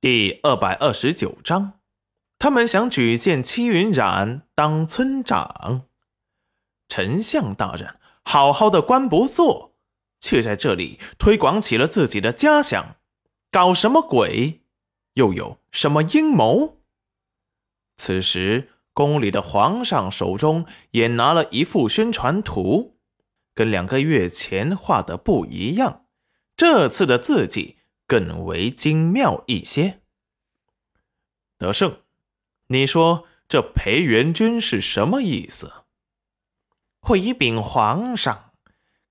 第二百二十九章，他们想举荐戚云染当村长。丞相大人，好好的官不做，却在这里推广起了自己的家乡，搞什么鬼？又有什么阴谋？此时，宫里的皇上手中也拿了一幅宣传图，跟两个月前画的不一样，这次的字迹。更为精妙一些。德胜，你说这裴元君是什么意思？回禀皇上，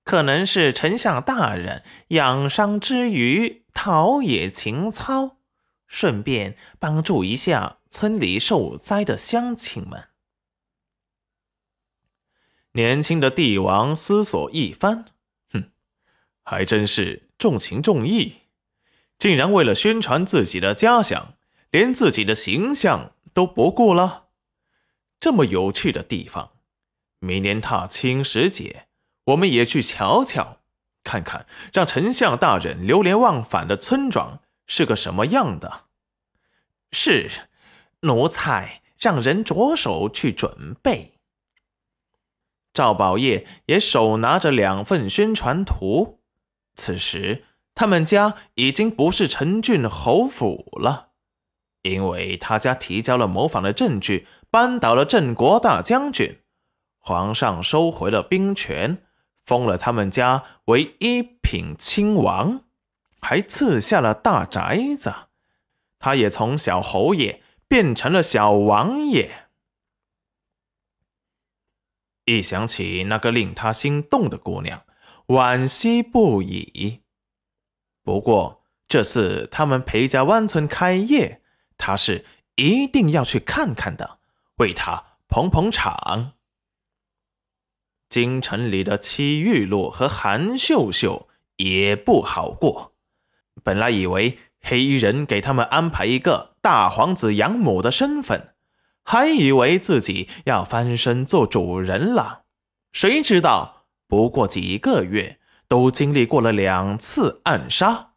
可能是丞相大人养伤之余陶冶情操，顺便帮助一下村里受灾的乡亲们。年轻的帝王思索一番，哼，还真是重情重义。竟然为了宣传自己的家乡，连自己的形象都不顾了。这么有趣的地方，明年踏青时节，我们也去瞧瞧，看看让丞相大人流连忘返的村庄是个什么样的。是，奴才让人着手去准备。赵宝业也手拿着两份宣传图，此时。他们家已经不是陈郡侯府了，因为他家提交了谋反的证据，扳倒了镇国大将军，皇上收回了兵权，封了他们家为一品亲王，还赐下了大宅子，他也从小侯爷变成了小王爷。一想起那个令他心动的姑娘，惋惜不已。不过这次他们裴家湾村开业，他是一定要去看看的，为他捧捧场。京城里的戚玉露和韩秀秀也不好过，本来以为黑衣人给他们安排一个大皇子养母的身份，还以为自己要翻身做主人了，谁知道不过几个月。都经历过了两次暗杀，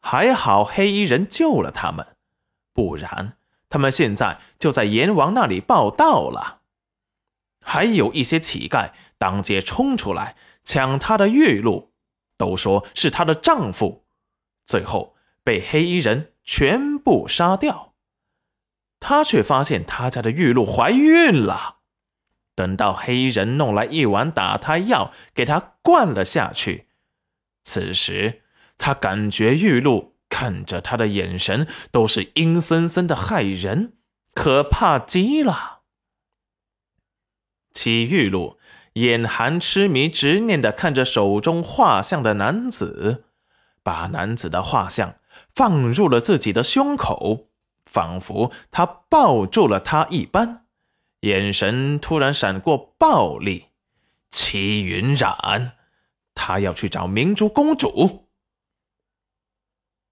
还好黑衣人救了他们，不然他们现在就在阎王那里报道了。还有一些乞丐当街冲出来抢她的玉露，都说是她的丈夫，最后被黑衣人全部杀掉。她却发现她家的玉露怀孕了。等到黑衣人弄来一碗打胎药，给他灌了下去。此时，他感觉玉露看着他的眼神都是阴森森的，害人，可怕极了。齐玉露眼含痴迷执念的看着手中画像的男子，把男子的画像放入了自己的胸口，仿佛他抱住了他一般。眼神突然闪过暴力，齐云染，他要去找明珠公主。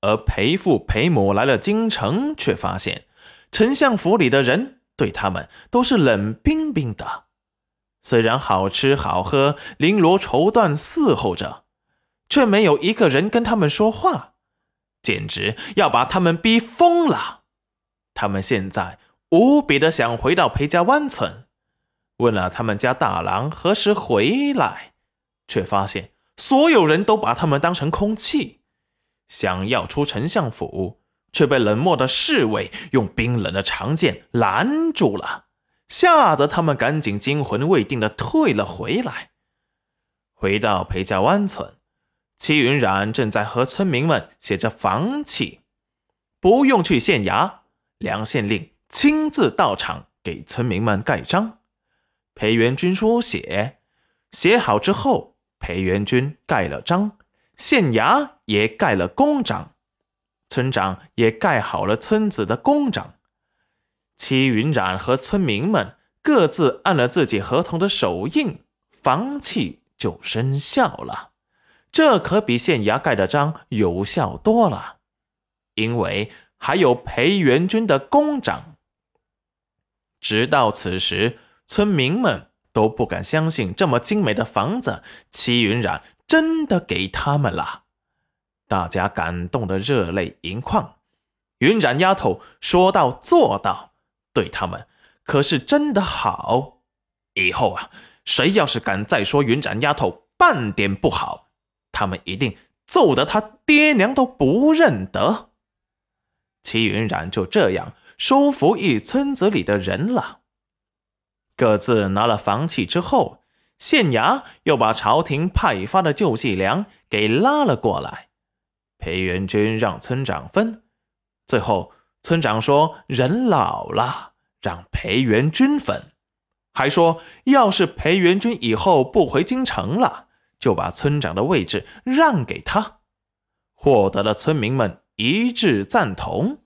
而裴父裴母来了京城，却发现丞相府里的人对他们都是冷冰冰的。虽然好吃好喝，绫罗绸缎伺候着，却没有一个人跟他们说话，简直要把他们逼疯了。他们现在。无比的想回到裴家湾村，问了他们家大郎何时回来，却发现所有人都把他们当成空气。想要出丞相府，却被冷漠的侍卫用冰冷的长剑拦住了，吓得他们赶紧惊魂未定的退了回来。回到裴家湾村，戚云染正在和村民们写着房契，不用去县衙，梁县令。亲自到场给村民们盖章，裴元军书写，写好之后，裴元军盖了章，县衙也盖了公章，村长也盖好了村子的公章。戚云染和村民们各自按了自己合同的手印，房契就生效了。这可比县衙盖的章有效多了，因为还有裴元军的公章。直到此时，村民们都不敢相信，这么精美的房子，戚云染真的给他们了。大家感动的热泪盈眶，云染丫头说到做到，对他们可是真的好。以后啊，谁要是敢再说云染丫头半点不好，他们一定揍得他爹娘都不认得。齐云染就这样收服一村子里的人了。各自拿了房契之后，县衙又把朝廷派发的救济粮给拉了过来。裴元君让村长分，最后村长说人老了，让裴元君分，还说要是裴元君以后不回京城了，就把村长的位置让给他，获得了村民们一致赞同。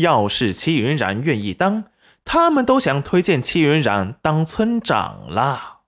要是戚云染愿意当，他们都想推荐戚云染当村长了。